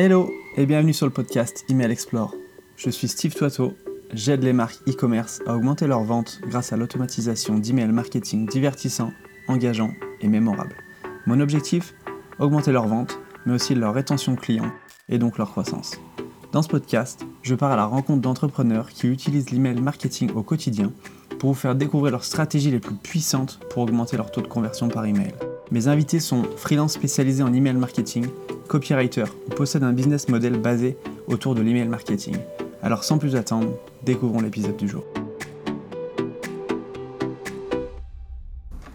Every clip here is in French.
Hello et bienvenue sur le podcast Email Explore. Je suis Steve Toiteau, j'aide les marques e-commerce à augmenter leurs ventes grâce à l'automatisation d'email marketing divertissant, engageant et mémorable. Mon objectif Augmenter leurs ventes, mais aussi leur rétention client et donc leur croissance. Dans ce podcast, je pars à la rencontre d'entrepreneurs qui utilisent l'email marketing au quotidien pour vous faire découvrir leurs stratégies les plus puissantes pour augmenter leur taux de conversion par email. Mes invités sont freelance spécialisés en email marketing, copywriter ou possèdent un business model basé autour de l'email marketing. Alors sans plus attendre, découvrons l'épisode du jour.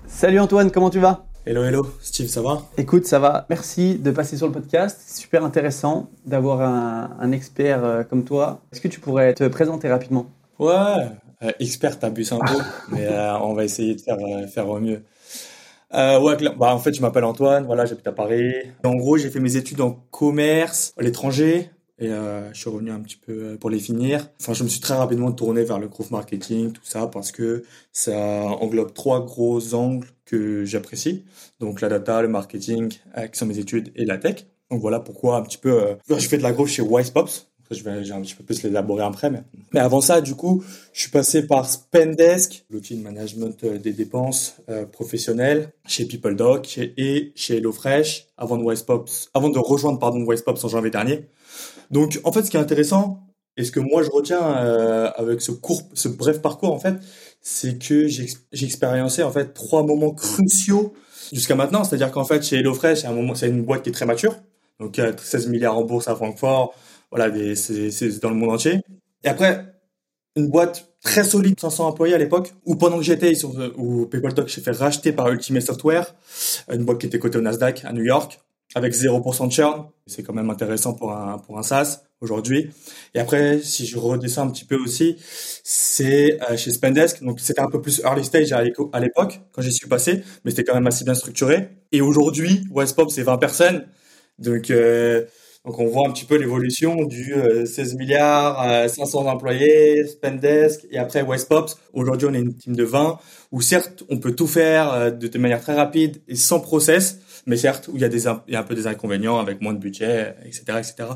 Salut Antoine, comment tu vas? Hello, hello, Steve, ça va? Écoute, ça va. Merci de passer sur le podcast. C'est super intéressant d'avoir un, expert euh, comme toi. Est-ce que tu pourrais te présenter rapidement? Ouais, euh, expert, t'abuses un peu, mais euh, on va essayer de faire, faire au mieux. Ouais, bah, en fait, je m'appelle Antoine, voilà, j'habite à Paris. En gros, j'ai fait mes études en commerce à l'étranger et je suis revenu un petit peu pour les finir. Enfin, je me suis très rapidement tourné vers le growth marketing, tout ça, parce que ça englobe trois gros angles que j'apprécie. Donc la data, le marketing, euh, qui sont mes études, et la tech. Donc voilà pourquoi un petit peu, euh, je fais de la growth chez Wisepops. Je vais, j'ai un petit peu plus l'élaborer après, mais, mais avant ça, du coup, je suis passé par Spendesk, l'outil de management euh, des dépenses euh, professionnelles, chez PeopleDoc et chez HelloFresh, avant de Wisepops, avant de rejoindre pardon Wisepops en janvier dernier. Donc, en fait, ce qui est intéressant et ce que moi je retiens euh, avec ce court, ce bref parcours en fait, c'est que j'ai expériencé en fait trois moments cruciaux jusqu'à maintenant. C'est-à-dire qu'en fait, chez HelloFresh, c'est un c'est une boîte qui est très mature. Donc, 16 milliards en bourse à Francfort. Voilà, c'est dans le monde entier. Et après, une boîte très solide, 500 employés à l'époque, où pendant que j'étais, où PayPal j'ai fait racheter par Ultimate Software, une boîte qui était cotée au Nasdaq à New York, avec 0% de churn. C'est quand même intéressant pour un, pour un SaaS aujourd'hui. Et après, si je redescends un petit peu aussi, c'est euh, chez Spendesk. Donc, c'était un peu plus early stage à l'époque, quand j'y suis passé, mais c'était quand même assez bien structuré. Et aujourd'hui, Westpop, c'est 20 personnes. Donc, euh, donc on voit un petit peu l'évolution du 16 euh, milliards à 500 employés, Spendesk et après Westpops. Aujourd'hui, on est une team de 20 où certes, on peut tout faire de, de manière très rapide et sans process, mais certes, où il y a, des, il y a un peu des inconvénients avec moins de budget, etc., etc.,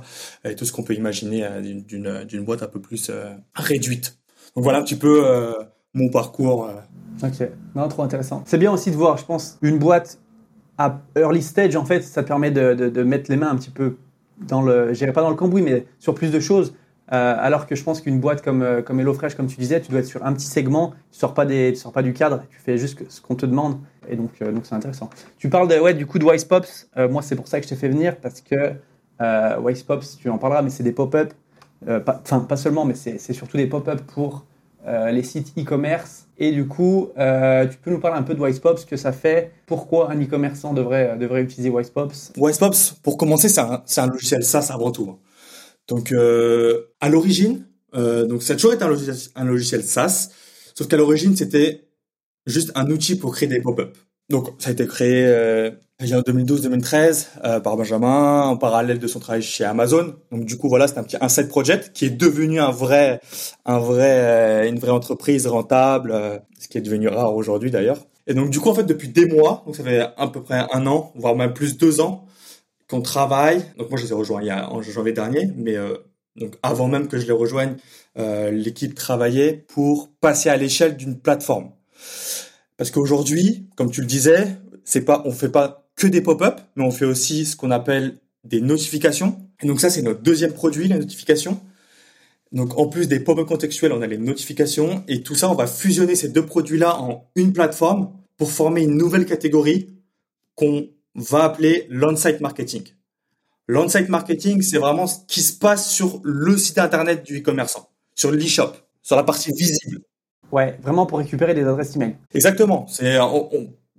et tout ce qu'on peut imaginer euh, d'une, boîte un peu plus euh, réduite. Donc voilà un petit peu euh, mon parcours. Ok, non, trop intéressant. C'est bien aussi de voir, je pense, une boîte à early stage, en fait, ça permet de, de, de mettre les mains un petit peu dans le, je pas dans le cambouis, mais sur plus de choses. Euh, alors que je pense qu'une boîte comme, euh, comme HelloFresh, comme tu disais, tu dois être sur un petit segment, tu sors pas des, tu sors pas du cadre, tu fais juste ce qu'on te demande. Et donc, euh, donc c'est intéressant. Tu parles de, ouais, du coup de Wisepops. moi, c'est pour ça que je t'ai fait venir parce que Wisepops, tu en parleras, mais c'est des pop-up. Enfin, pas, seulement, mais c'est surtout des pop-up pour les sites e-commerce. Et du coup, tu peux nous parler un peu de Wisepops, ce que ça fait, pourquoi un e-commerçant devrait, devrait utiliser Wisepops Wisepops, pour commencer, c'est un, un, logiciel SaaS avant tout. Hein. Donc euh, à l'origine, euh, donc ça a toujours été un logiciel, SaaS, sauf qu'à l'origine c'était juste un outil pour créer des pop-up. Donc ça a été créé euh, en 2012-2013 euh, par Benjamin en parallèle de son travail chez Amazon. Donc du coup voilà, c'est un petit un project qui est devenu un vrai un vrai euh, une vraie entreprise rentable, euh, ce qui est devenu rare aujourd'hui d'ailleurs. Et donc du coup en fait depuis des mois, donc ça fait à peu près un an, voire même plus deux ans, qu'on travaille. Donc moi je les ai rejoints il y a, en janvier dernier, mais euh, donc avant même que je les rejoigne, euh, l'équipe travaillait pour passer à l'échelle d'une plateforme. Parce qu'aujourd'hui, comme tu le disais, c'est pas, on fait pas que des pop-up, mais on fait aussi ce qu'on appelle des notifications. Et donc ça, c'est notre deuxième produit, les notifications. Donc en plus des pop-up contextuels, on a les notifications et tout ça, on va fusionner ces deux produits-là en une plateforme pour former une nouvelle catégorie qu'on va appeler l'on-site marketing. L'on-site marketing, c'est vraiment ce qui se passe sur le site internet du e-commerçant, sur l'e-shop, sur la partie visible. Ouais, vraiment pour récupérer des adresses email. Exactement. C'est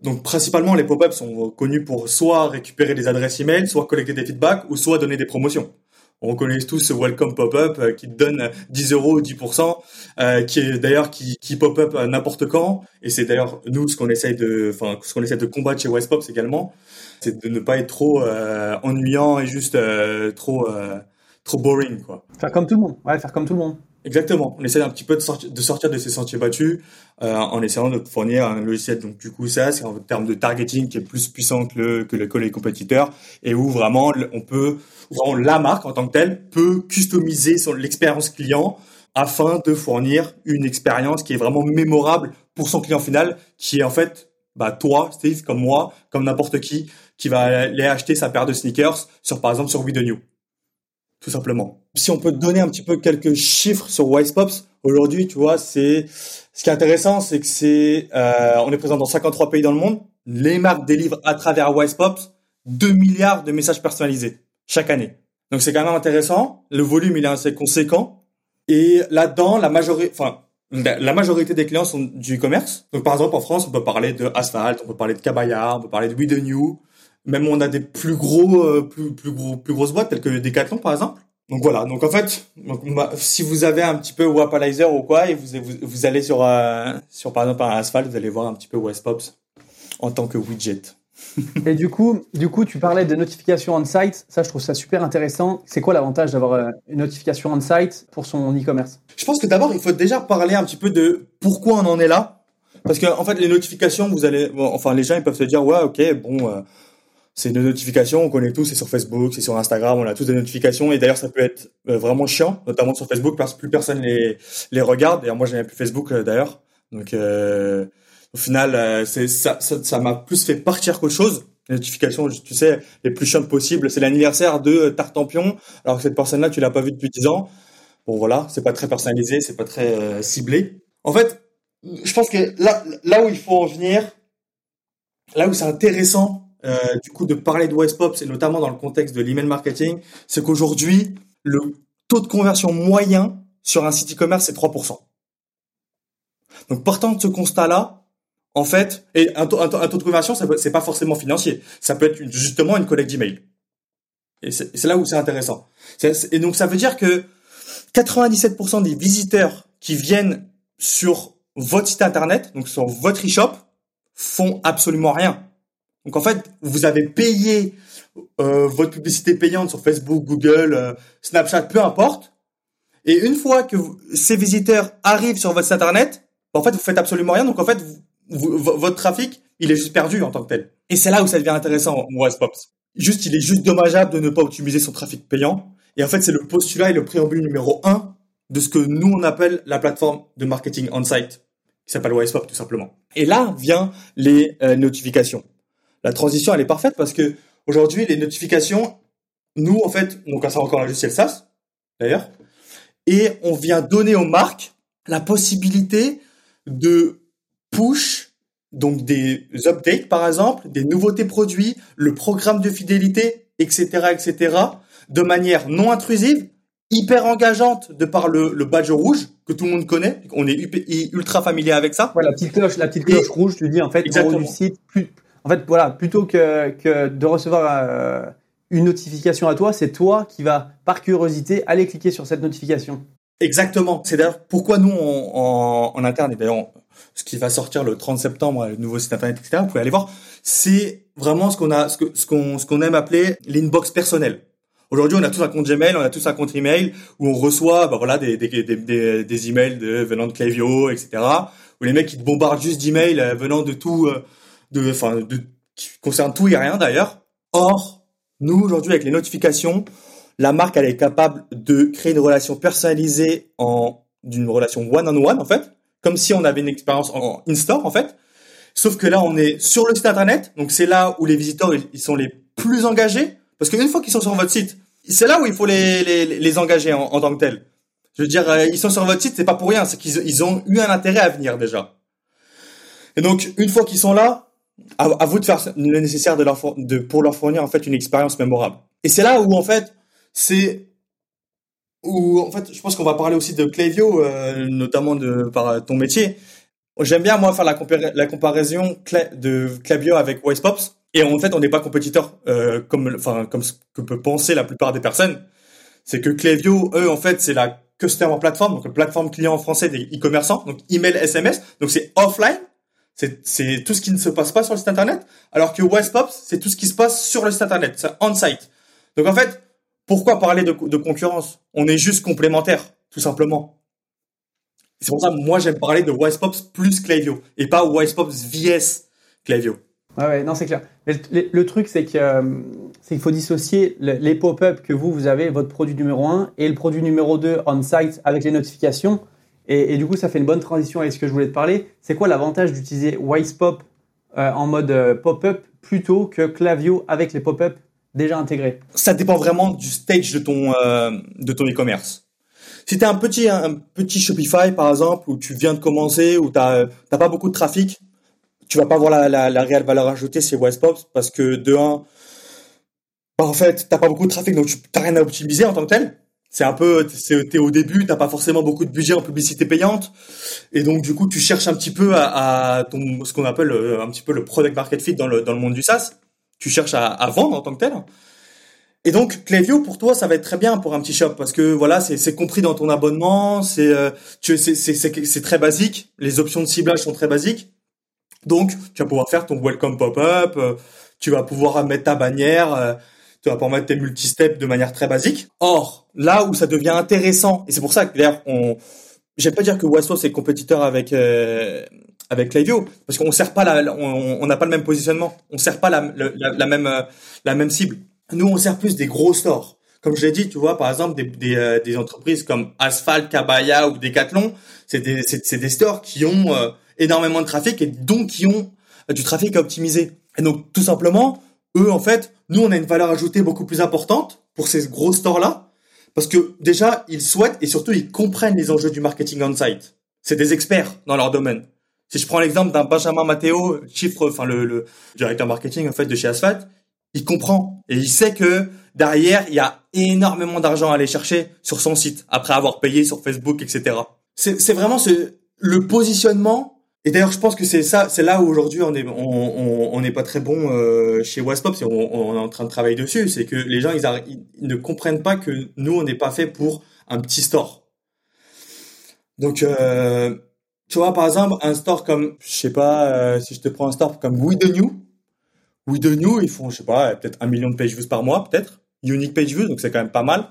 donc principalement les pop-ups sont connus pour soit récupérer des adresses email, soit collecter des feedbacks ou soit donner des promotions. On connaît tous ce welcome pop-up euh, qui donne 10 euros ou 10%, euh, qui est d'ailleurs qui, qui pop-up n'importe quand. Et c'est d'ailleurs nous ce qu'on essaye de, enfin ce qu'on essaie de combattre chez Westpops également c'est de ne pas être trop euh, ennuyant et juste euh, trop euh, trop boring quoi. Faire comme tout le monde, ouais, faire comme tout le monde. Exactement. On essaie un petit peu de sortir de, sortir de ces sentiers battus euh, en essayant de fournir un logiciel donc du coup ça c'est en termes de targeting qui est plus puissant que le que, le, que les compétiteurs et où vraiment on peut vraiment la marque en tant que telle peut customiser l'expérience client afin de fournir une expérience qui est vraiment mémorable pour son client final qui est en fait bah toi Steve comme moi comme n'importe qui qui va aller acheter sa paire de sneakers sur par exemple sur We The New tout simplement. Si on peut donner un petit peu quelques chiffres sur Wisepops, aujourd'hui, tu vois, c'est ce qui est intéressant, c'est que c'est euh, on est présent dans 53 pays dans le monde. Les marques délivrent à travers Wisepops 2 milliards de messages personnalisés chaque année. Donc c'est quand même intéressant. Le volume il est assez conséquent. Et là-dedans, la majorité, enfin la majorité des clients sont du e-commerce. Donc par exemple en France, on peut parler de Asphalt, on peut parler de Cabaya, on peut parler de We The New, même on a des plus gros, euh, plus, plus gros, plus grosses boîtes telles que Decathlon par exemple. Donc voilà. Donc en fait, si vous avez un petit peu Wapalizer ou quoi, et vous, vous, allez sur, euh, sur par exemple un Asphalt, vous allez voir un petit peu Westpops en tant que widget. et du coup, du coup, tu parlais de notification on-site. Ça, je trouve ça super intéressant. C'est quoi l'avantage d'avoir euh, une notification on-site pour son e-commerce? Je pense que d'abord, il faut déjà parler un petit peu de pourquoi on en est là. Parce que en fait, les notifications, vous allez, enfin, les gens ils peuvent se dire, ouais, ok, bon c'est des notifications, on connaît tous, c'est sur Facebook, c'est sur Instagram, on a tous des notifications et d'ailleurs ça peut être euh, vraiment chiant, notamment sur Facebook parce que plus personne les les regarde. D'ailleurs moi j'ai plus Facebook euh, d'ailleurs, donc euh, au final c'est ça ça m'a plus fait partir qu'autre chose. Les notifications, tu sais, les plus chiantes possibles, c'est l'anniversaire de Tartampion, alors que cette personne-là tu l'as pas vue depuis 10 ans. Bon voilà, c'est pas très personnalisé, c'est pas très ciblé. En fait, je pense que là là où il faut en venir, là où c'est intéressant euh, du coup de parler de Westpops et notamment dans le contexte de l'email marketing, c'est qu'aujourd'hui le taux de conversion moyen sur un site e-commerce c'est 3%. Donc partant de ce constat-là, en fait, et un taux, de conversion, c'est pas forcément financier. Ça peut être justement une collecte d'email. Et c'est là où c'est intéressant. Et donc ça veut dire que 97% des visiteurs qui viennent sur votre site internet, donc sur votre e-shop, font absolument rien. Donc en fait, vous avez payé euh, votre publicité payante sur Facebook, Google, euh, Snapchat, peu importe. Et une fois que ces visiteurs arrivent sur votre site internet, en fait, vous faites absolument rien. Donc en fait, votre trafic, il est juste perdu en tant que tel. Et c'est là où ça devient intéressant, Pops. Juste, il est juste dommageable de ne pas optimiser son trafic payant. Et en fait, c'est le postulat et le préambule numéro un de ce que nous on appelle la plateforme de marketing on-site, qui s'appelle Wisepop tout simplement. Et là vient les euh, notifications la transition elle est parfaite parce que aujourd'hui les notifications, nous en fait, donc ça encore un logiciel SaaS d'ailleurs, et on vient donner aux marques la possibilité de push donc des updates par exemple, des nouveautés produits, le programme de fidélité, etc., etc., de manière non intrusive, hyper engageante de par le, le badge rouge que tout le monde connaît. On est ultra familier avec ça. Ouais, la petite cloche, la petite cloche rouge, tu dis en fait, en haut du site, plus, en fait, voilà, plutôt que, de recevoir euh, une notification à toi, c'est toi qui vas, par curiosité, aller cliquer sur cette notification. Exactement. C'est d'ailleurs pourquoi nous, en, interne, et d'ailleurs, ce qui va sortir le 30 septembre, le nouveau site internet, etc., vous pouvez aller voir, c'est vraiment ce qu'on a, ce qu'on, ce qu'on aime appeler l'inbox personnel. Aujourd'hui, on a tous un compte Gmail, on a tous un compte email où on reçoit, bah voilà, des, des, des, emails venant de Klaviyo, etc. Où les mecs qui te bombardent juste d'emails euh, venant de tout, euh, de, enfin, de, qui concerne tout et rien d'ailleurs. Or, nous aujourd'hui avec les notifications, la marque elle est capable de créer une relation personnalisée en d'une relation one on one en fait, comme si on avait une expérience en in-store en fait. Sauf que là on est sur le site internet, donc c'est là où les visiteurs ils sont les plus engagés parce qu'une fois qu'ils sont sur votre site, c'est là où il faut les, les, les engager en, en, tant que tel. Je veux dire, euh, ils sont sur votre site, c'est pas pour rien, c'est qu'ils ils ont eu un intérêt à venir déjà. Et donc, une fois qu'ils sont là, à, vous de faire le nécessaire pour leur fournir en fait une expérience mémorable. Et c'est là où en fait c'est où en fait je pense qu'on va parler aussi de Klaviyo, euh, notamment par ton métier. J'aime bien moi faire la, comparaison de Klaviyo avec Wisepops. Et en fait, on n'est pas compétiteur euh, comme, enfin, comme ce que peut penser la plupart des personnes. C'est que Klaviyo, eux, en fait, c'est la customer platform, donc la plateforme client français des e-commerçants, donc email, SMS, donc c'est offline. C'est tout ce qui ne se passe pas sur le site internet, alors que Westpops, c'est tout ce qui se passe sur le site internet, c'est on-site. Donc en fait, pourquoi parler de, concurrence? On est juste complémentaires, tout simplement. C'est pour ça que moi j'aime parler de Wisepops plus Klaviyo et pas Wisepops vs Klaviyo. Ouais, ouais, non, c'est clair. le, truc, c'est qu'il faut dissocier les pop-up que vous, vous avez, votre produit numéro 1, et le produit numéro 2 on-site avec les notifications. Et, du coup, ça fait une bonne transition avec ce que je voulais te parler. C'est quoi l'avantage d'utiliser Wisepop euh, en mode euh, pop-up plutôt que Clavio avec les pop-up déjà intégrés? Ça dépend vraiment du stage de ton euh, de ton e-commerce. Si tu un petit un petit Shopify par exemple où tu viens de commencer où tu n'as pas beaucoup de trafic, tu vas pas voir la, la, la réelle valeur ajoutée chez Westpop parce que de un, bah, en fait, t'as pas beaucoup de trafic, donc tu n'as rien à optimiser en tant que tel. C'est un peu, t'es au début, t'as pas forcément beaucoup de budget en publicité payante, et donc du coup tu cherches un petit peu à, ton, ce qu'on appelle euh, un petit peu le product market fit dans le dans le monde du SaaS. Tu cherches à, à vendre en tant que tel. Et donc Klaviyo pour toi ça va être très bien pour un petit shop parce que voilà c'est compris dans ton abonnement, c'est euh, c'est c'est très basique, les options de ciblage sont très basiques. Donc, tu vas pouvoir faire ton welcome pop-up, euh, tu vas pouvoir mettre ta bannière, tu vas pouvoir mettre tes multi-steps de manière très basique. Or, là où ça devient intéressant, et c'est pour ça que d'ailleurs, on, j'aime pas dire que Wasso c'est compétiteur avec euh, avec Klaviyo, parce qu'on sert pas la, on n'a pas le même positionnement, on sert pas la, la, même la même cible. Nous, on sert plus des gros stores. Comme je l'ai dit, tu vois, par exemple, des, des, des entreprises comme Asphalt, Kabaya ou Decathlon, c'est des, c'est, des stores qui ont énormément de trafic et donc qui ont euh, du trafic à optimiser. Et donc tout simplement, eux en fait, nous on a une valeur ajoutée beaucoup plus importante pour ces gros stores là parce que déjà ils souhaitent et surtout ils comprennent les enjeux du marketing on site. C'est des experts dans leur domaine. Si je prends l'exemple d'un Benjamin Matteo, chiffre, enfin le, le, directeur marketing en fait de chez Asphalt, il comprend et il sait que derrière il y a énormément d'argent à aller chercher sur son site après avoir payé sur Facebook, etc. C'est vraiment ce, le positionnement et d'ailleurs, je pense que c'est ça, c'est là où aujourd'hui on est, on, n'est pas très bon euh, chez Waspop, on, on, est en train de travailler dessus. C'est que les gens, ils, ne comprennent pas que nous, on n'est pas fait pour un petit store. Donc, euh, tu vois, par exemple, un store comme, je sais pas, euh, si je te prends un store comme We The New, We The New, ils font, je sais pas, peut-être un million de page views par mois, peut-être, unique page views, donc c'est quand même pas mal.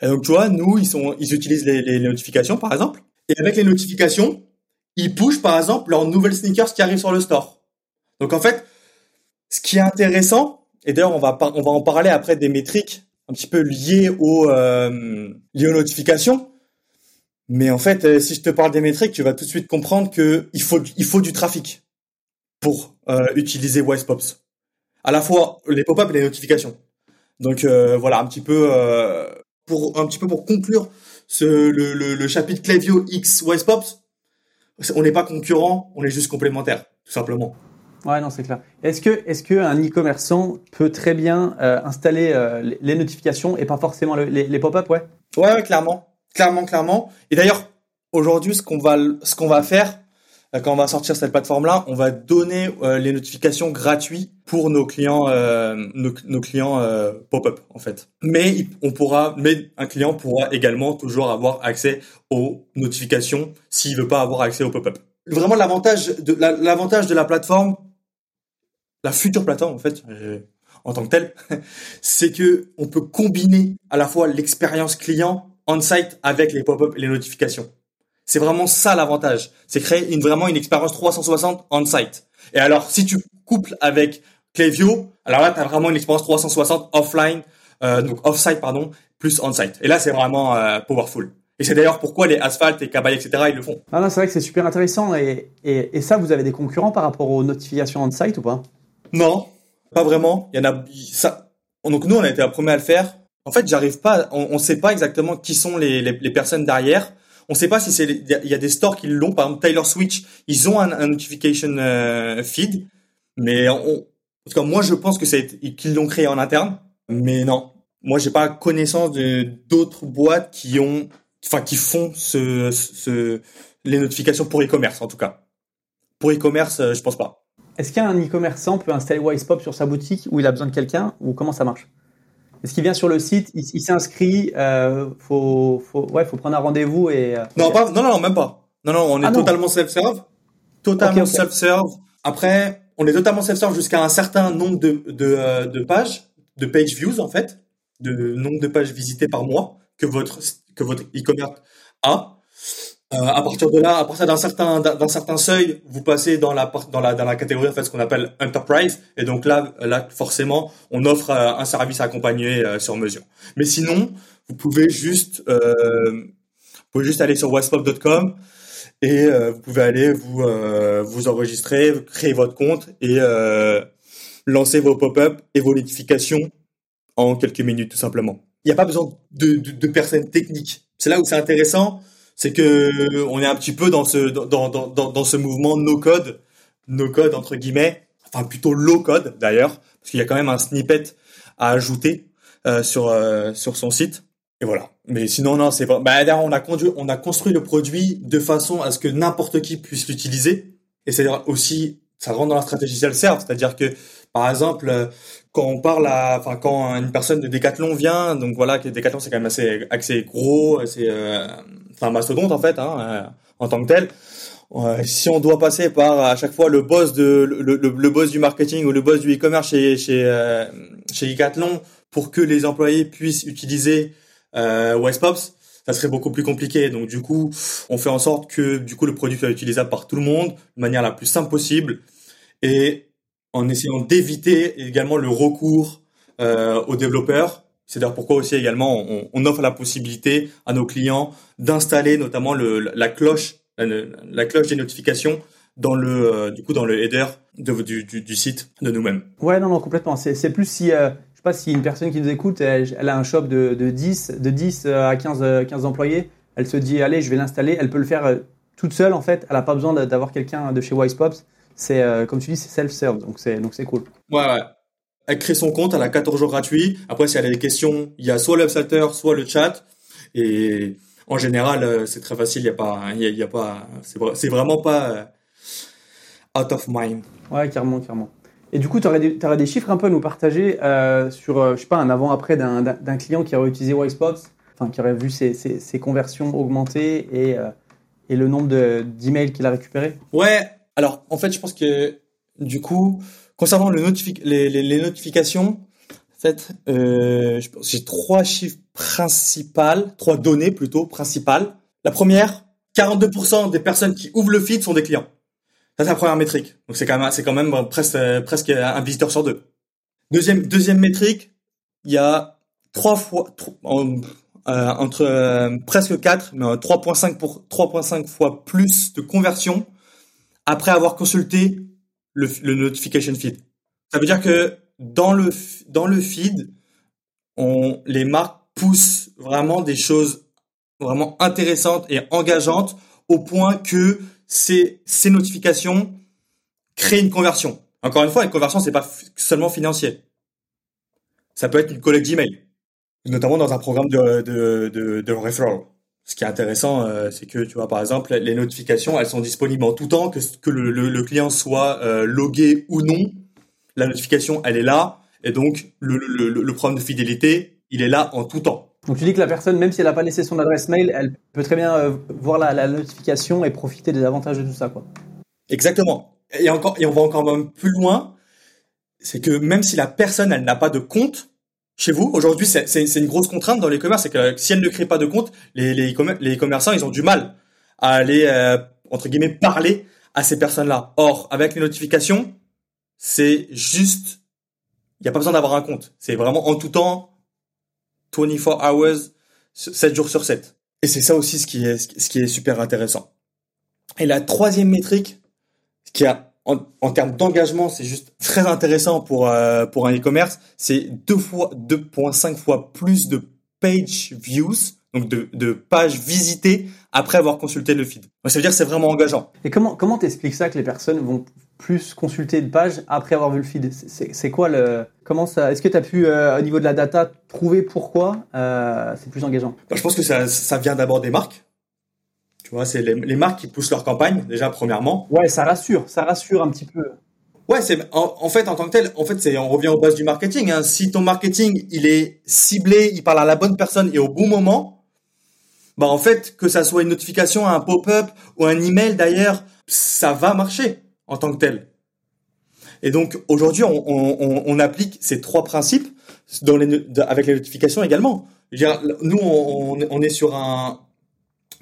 Et donc, tu vois, nous, ils sont, ils utilisent les, les notifications, par exemple. Et avec les notifications, ils pushent par exemple leurs nouvelles sneakers qui arrivent sur le store. Donc en fait, ce qui est intéressant, et d'ailleurs on va on va en parler après des métriques un petit peu liées aux euh, liées aux notifications. Mais en fait, euh, si je te parle des métriques, tu vas tout de suite comprendre que il faut il faut du trafic pour euh, utiliser Wisepops. À la fois les pop-up et les notifications. Donc euh, voilà un petit peu euh, pour un petit peu pour conclure ce le, le, le chapitre Clavio X Wisepops on n'est pas concurrent, on est juste complémentaire, tout simplement. Ouais, non, c'est clair. Est-ce que, est-ce que un e-commerçant peut très bien euh, installer euh, les notifications et pas forcément les, pop-up, ouais Ouais, clairement, clairement, clairement. Et d'ailleurs, aujourd'hui, ce qu'on va, ce qu'on va faire quand on va sortir cette plateforme-là, on va donner les notifications gratuites pour nos clients, nos, clients pop-up en fait. Mais on pourra, mais un client pourra également toujours avoir accès aux notifications s'il veut pas avoir accès au pop-up. Vraiment l'avantage de l'avantage de la plateforme, la future plateforme en fait, euh, en tant que telle, c'est que on peut combiner à la fois l'expérience client on-site avec les pop-up et les notifications. C'est vraiment ça l'avantage. C'est créer une, vraiment une expérience 360 on-site. Et alors, si tu couples avec Klaviyo, alors là, tu as vraiment une expérience 360 offline, euh, donc off-site, pardon, plus on-site. Et là, c'est vraiment euh, powerful. Et c'est d'ailleurs pourquoi les asphaltes et Kabay, etc., ils le font. Ah non, c'est vrai que c'est super intéressant. Et, et, ça, vous avez des concurrents par rapport aux notifications on-site ou pas? Non, pas vraiment. Il y en a. Ça... Donc nous, on a été les premiers à le faire. En fait, j'arrive pas. On ne sait pas exactement qui sont les, les, les personnes derrière. On ne sait pas si c'est. Il y a des stores qui l'ont. Par exemple, Taylor Switch, ils ont un, notification euh, feed, mais en tout cas, moi, je pense que c'est qu'ils l'ont créé en interne. Mais non, moi, j'ai pas connaissance de d'autres boîtes qui ont enfin qui font ce, ce, les notifications pour e-commerce en tout cas. Pour e-commerce, euh, je pense pas. Est-ce qu'un e-commerçant peut installer Wisepop sur sa boutique où il a besoin de quelqu'un ou comment ça marche? Est-ce qu'il vient sur le site, il, s'inscrit, euh, faut, faut, ouais, faut prendre un rendez-vous et. Euh, non, pas, non, non, même pas. Non, non, on est ah totalement self-serve, totalement self-serve. Après, on est totalement self-serve jusqu'à un certain nombre de, de, euh, de pages, de page views en fait, de nombre de pages visitées par mois que votre que votre e-commerce a. Euh, à partir de là, à partir d'un certain d'un certain seuil, vous passez dans la dans la dans la catégorie en fait ce qu'on appelle enterprise et donc là là forcément on offre euh, un service accompagné euh, sur mesure. Mais sinon, vous pouvez juste vous pouvez juste aller sur westpop.com et vous pouvez aller vous vous enregistrer, créer votre compte et lancer vos pop-up et vos notifications en quelques minutes tout simplement. Il n'y a pas besoin de, de, de personnes techniques. C'est là où c'est intéressant c'est que on est un petit peu dans ce dans, dans, dans, dans ce mouvement no code, no code entre guillemets, enfin plutôt low code d'ailleurs, parce qu'il y a quand même un snippet à ajouter euh, sur euh, sur son site. Et voilà. Mais sinon non, c'est bah d'ailleurs on a conduit, on a construit le produit de façon à ce que n'importe qui puisse l'utiliser. Et c'est aussi ça rentre dans la stratégie self-serve, c'est-à-dire que par exemple, euh, quand on parle à, enfin, quand une personne de Decathlon vient, donc voilà, que Decathlon c'est quand même assez, assez gros, assez, euh, enfin, mastodonte en fait, hein, euh, en tant que tel. si on doit passer par à chaque fois le boss de le, le, boss du marketing ou le boss du e-commerce chez chez euh, chez Decathlon pour que les employés puissent utiliser euh, Westpops, ça serait beaucoup plus compliqué. Donc du coup, on fait en sorte que du coup le produit soit utilisable par tout le monde de manière la plus simple possible et en essayant d'éviter également le recours euh, aux développeurs. C'est-à-dire pourquoi aussi également on, on, offre la possibilité à nos clients d'installer notamment le, la cloche, la, cloche des notifications dans le euh, du coup dans le header de, du, du, du, site de nous-mêmes. Ouais non non complètement. C'est plus si euh, je sais pas si une personne qui nous écoute, elle, elle a un shop de, de 10 de 10 euh, à 15 15 employés, elle se dit allez je vais l'installer, elle peut le faire toute seule en fait. Elle n'a pas besoin d'avoir quelqu'un de chez Wisepops c'est euh, comme tu dis, c'est self-serve, donc c'est donc c'est cool. Ouais, ouais. Elle crée son compte, elle a 14 jours gratuits. Après, si elle a des questions, il y a soit le websetter, soit le chat. Et en général, euh, c'est très facile. Il y a pas, il y a, pas, c'est vraiment pas euh, out of mind. Ouais, carrément, carrément. Et du coup, tu aurais, aurais, des chiffres un peu à nous partager euh, sur, je sais pas, un avant-après d'un client qui aurait utilisé Wisebox, enfin, qui aurait vu ses, ses, ses conversions augmenter et, et le nombre d'emails qu'il a récupéré Ouais, alors, en fait, je pense que du coup, concernant le les, notifications, en fait, euh, j'ai trois chiffres principales, trois données plutôt principales. La première, 42% des personnes qui ouvrent le feed sont des clients. Ça, c'est la première métrique. Donc, c'est quand même, c'est quand même presque, presque un visiteur sur deux. Deuxième, deuxième métrique, il y a trois fois, euh, entre euh, presque 4, mais 3.5 pour 3.5 fois plus de conversions après avoir consulté le, notification feed. Ça veut dire que dans le dans le feed, on les marques poussent vraiment des choses vraiment intéressantes et engageantes au point que ces ces notifications créent une conversion. Encore une fois, une conversion c'est pas seulement financier. Ça peut être une collecte d'email, notamment dans un programme de de de, de referral ce qui est intéressant, euh, c'est que tu vois, par exemple, les notifications, elles sont disponibles en tout temps, que, que le, le, client soit euh, logué ou non. La notification, elle est là, et donc le, le, problème de fidélité, il est là en tout temps. Donc tu dis que la personne, même si elle n'a pas laissé son adresse mail, elle peut très bien euh, voir la, la, notification et profiter des avantages de tout ça, quoi. Exactement. Et encore, et on va encore même plus loin, c'est que même si la personne, elle n'a pas de compte, chez vous aujourd'hui c'est une grosse contrainte dans les commerces c'est que si elle ne crée pas de compte les les, les commerçants ils ont du mal à aller euh, entre guillemets parler à ces personnes-là. Or avec les notifications c'est juste il n'y a pas besoin d'avoir un compte. C'est vraiment en tout temps 24 hours 7 jours sur 7 et c'est ça aussi ce qui est ce qui est super intéressant. Et la troisième métrique qui a en, termes d'engagement, c'est juste très intéressant pour euh, pour un e-commerce. C'est deux fois 2.5 fois plus de page views, donc de, de pages visitées après avoir consulté le feed. Ça veut dire que c'est vraiment engageant. Et comment comment t'expliques ça que les personnes vont plus consulter une page après avoir vu le feed? C'est quoi le comment ça Est-ce que tu as pu euh, au niveau de la data trouver pourquoi euh, c'est plus engageant? Bah, Je pense que ça ça vient d'abord des marques. Tu vois, c'est les, marques qui poussent leur campagne, déjà, premièrement. Ouais, ça rassure, ça rassure un petit peu. Ouais, c'est en, fait en tant que tel, en fait c'est on revient aux bases du marketing. Hein. Si ton marketing il est ciblé, il parle à la bonne personne et au bon moment, bah en fait que ça soit une notification, un pop-up ou un email d'ailleurs, ça va marcher en tant que tel. Et donc aujourd'hui on, on, on applique ces trois principes dans les, avec les notifications également. Je veux dire, nous on, on est sur un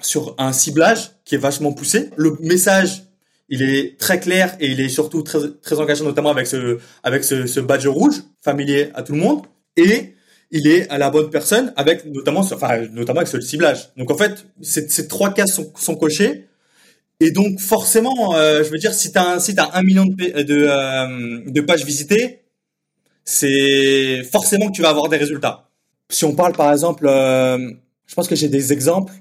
sur un ciblage qui est vachement poussé. Le message, il est très clair et il est surtout très, très engagé, notamment avec ce, avec ce, ce badge rouge, familier à tout le monde. Et il est à la bonne personne avec notamment, enfin, notamment avec ce ciblage. Donc en fait, ces, trois cases sont, sont cochées. Et donc forcément, euh, je veux dire, si tu as un à un million de, de, euh, de pages visitées, c'est forcément que tu vas avoir des résultats. Si on parle par exemple, euh, je pense que j'ai des exemples.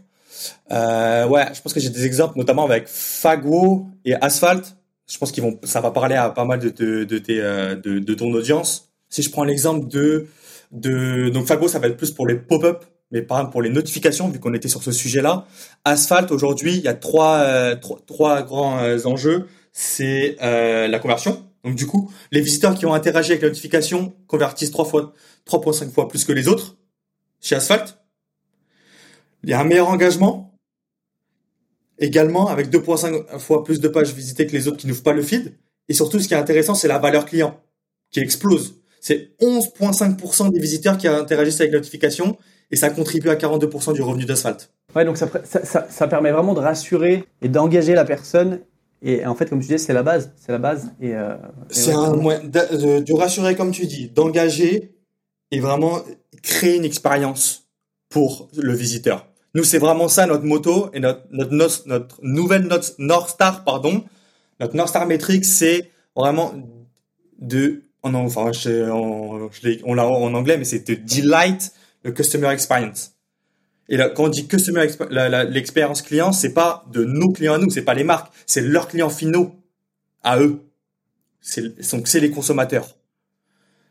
Ouais, je pense que j'ai des exemples, notamment avec Fagwo et Asphalt. Je pense qu'ils vont, ça va parler à pas mal de, de, de, tes, de, de ton audience. Si je prends l'exemple de de donc Fago ça va être plus pour les pop-up mais pas pour les notifications vu qu'on était sur ce sujet-là. Asphalt aujourd'hui, il y a trois euh, trois, grands euh, enjeux, c'est euh, la conversion. Donc du coup, les visiteurs qui ont interagi avec la notification convertissent trois fois 3.5 fois plus que les autres chez Asphalt. Il y a un meilleur engagement également avec 2.5 fois plus de pages visitées que les autres qui n'ouvrent pas le feed et surtout ce qui est intéressant, c'est la valeur client qui explose c'est 11,5% des visiteurs qui interagissent avec la notification et ça contribue à 42% du revenu d'asphalte. Ouais, donc ça, ça, ça, permet vraiment de rassurer et d'engager la personne. Et en fait, comme tu disais, c'est la base. C'est la base. Et, euh, c'est un moyen de, rassurer, comme tu dis, d'engager et vraiment créer une expérience pour le visiteur. Nous, c'est vraiment ça notre moto et notre, notre, notre, nouvelle notre North Star, pardon. Notre North Star métrique, c'est vraiment de en, enfin, on l'a en anglais, mais c'est de delight le customer experience. Et là, quand on dit customer l'expérience client, c'est pas de nos clients à nous, c'est pas les marques, c'est leurs clients finaux à eux. C'est c'est les consommateurs.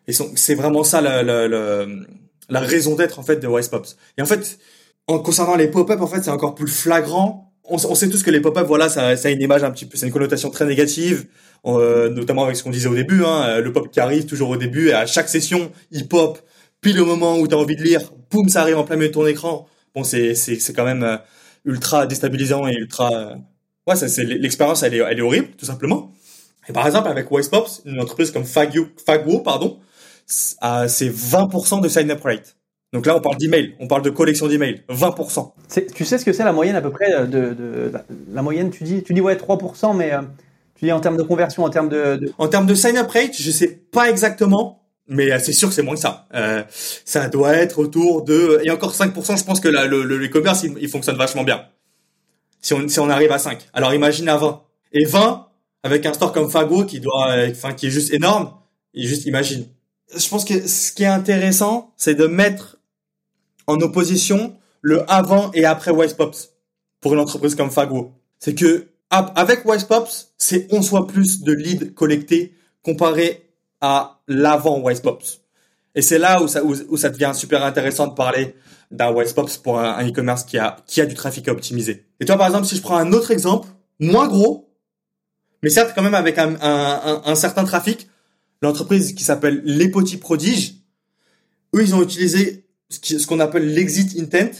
Et c'est vraiment ça la, raison d'être en fait de Wise Pops. Et en fait, en concernant les pop-up, en fait, c'est encore plus flagrant. On, on, sait tous que les pop-up, voilà, ça, ça a une image un petit peu, c'est une connotation très négative. Euh, notamment avec ce qu'on disait au début, hein, euh, le pop qui arrive toujours au début, et à chaque session, il pop, pile au moment où tu as envie de lire, boum, ça arrive en plein milieu de ton écran. Bon, c'est c'est quand même euh, ultra déstabilisant et ultra ouais, c'est l'expérience elle est elle est horrible tout simplement. Et par exemple avec Wisepops, une entreprise comme Fagwo, Fagwo pardon, c'est 20% de sign up rate. Donc là, on parle d'email, on parle de collection d'emails, 20%. Tu sais ce que c'est la moyenne à peu près de, de, la moyenne Tu dis, tu dis ouais 3%, mais tu dis en termes de conversion, en termes de, En termes de sign-up rate, je sais pas exactement, mais c'est sûr que c'est moins que ça. Euh, ça doit être autour de... Et encore 5%, je pense que le, le e-commerce, il, fonctionne vachement bien. Si on, si on arrive à 5. Alors imagine à 20. Et 20, avec un store comme Fago qui doit, enfin, qui est juste énorme, et juste imagine. Je pense que ce qui est intéressant, c'est de mettre en opposition le avant et après Wisepops pour une entreprise comme Fago. C'est que avec WisePops, c'est 11 fois plus de leads collectés comparé à l'avant WisePops. Et c'est là où ça, où, ça devient super intéressant de parler d'un WisePops pour un e-commerce qui a, qui a du trafic optimisé. Et toi, par exemple, si je prends un autre exemple, moins gros, mais certes quand même avec un, un, un certain trafic, l'entreprise qui s'appelle Les Petits Prodiges, eux, ils ont utilisé ce qu'on appelle l'exit intent.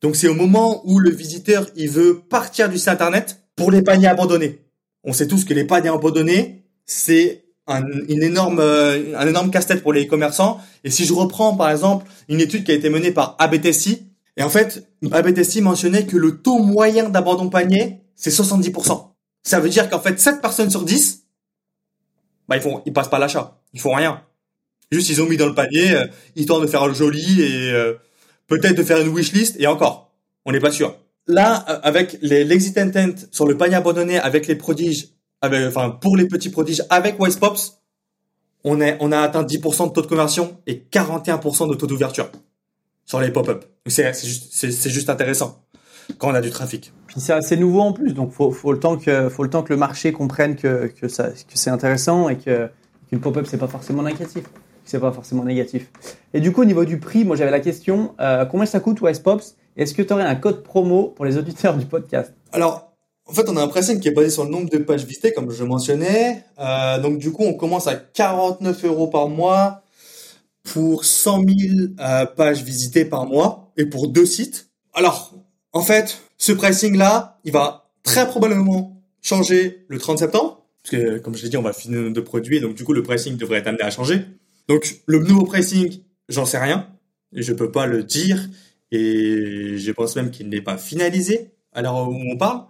Donc c'est au moment où le visiteur, il veut partir du site internet, pour les paniers abandonnés, on sait tous que les paniers abandonnés, c'est un, une énorme, euh, un énorme casse-tête pour les commerçants. Et si je reprends par exemple une étude qui a été menée par ABTSI, et en fait, ABTSI mentionnait que le taux moyen d'abandon panier, c'est 70%. Ça veut dire qu'en fait, 7 personnes sur 10, bah, ils font, ils passent pas l'achat. Ils font rien. Juste, ils ont mis dans le panier, euh, histoire de faire le joli et euh, peut-être de faire une wishlist, et encore. On n'est pas sûr là, euh, avec l'exit intent sur le panier abandonné, avec les prodiges, avec, enfin pour les petits prodiges, avec Wisepops, on, est, on a atteint 10% de taux de conversion et 41% de taux d'ouverture sur les pop-up. C'est juste, intéressant quand on a du trafic. Puis c'est assez nouveau en plus, donc faut, faut le temps que le marché comprenne que, c'est intéressant et qu'une pop-up c'est pas forcément négatif, c'est pas forcément négatif. Et du coup au niveau du prix, moi j'avais la question, euh, combien ça coûte Wisepops est-ce que tu aurais un code promo pour les auditeurs du podcast? Alors, en fait, on a un pricing qui est basé sur le nombre de pages visitées, comme je mentionnais. Euh, donc, du coup, on commence à 49 euros par mois pour 100 000 euh, pages visitées par mois et pour deux sites. Alors, en fait, ce pricing-là, il va très probablement changer le 30 septembre. Parce que, comme je l'ai dit, on va finir de produits, donc du coup, le pricing devrait être amené à changer. Donc, le nouveau pricing, j'en sais rien. Je peux pas le dire et je pense même qu'il n'est pas finalisé. à l'heure où on parle.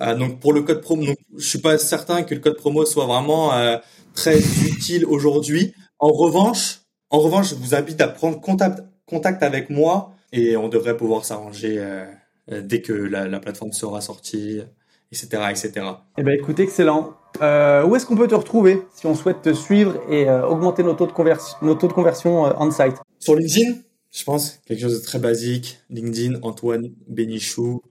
Euh, donc pour le code promo, donc, je suis pas certain que le code promo soit vraiment euh, très utile aujourd'hui. En revanche, en revanche, je vous invite à prendre contact, avec moi et on devrait pouvoir s'arranger euh, dès que la, plateforme sera sortie, etc., etc. Eh ben, écoute, excellent. où est-ce qu'on peut te retrouver si on souhaite te suivre et augmenter nos taux de conversion, nos taux de conversion on-site? Sur LinkedIn, je pense quelque chose de très basique. LinkedIn, Antoine Benichou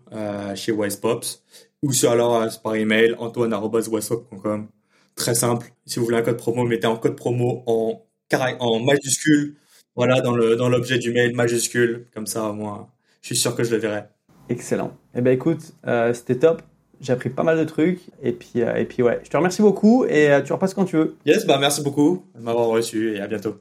chez Wisepops ou sur alors euh, par email antoine@wasop.com. Très simple. Si vous voulez un code promo, mettez un code promo en en majuscule. Voilà dans le dans l'objet du mail majuscule. Comme ça, moi, je suis sûr que je le verrai. Excellent. Eh ben écoute, euh, c'était top. J'ai appris pas mal de trucs et puis euh, et puis ouais, je te remercie beaucoup et tu repasses quand tu veux. Yes, bah merci beaucoup de m'avoir reçu et à bientôt.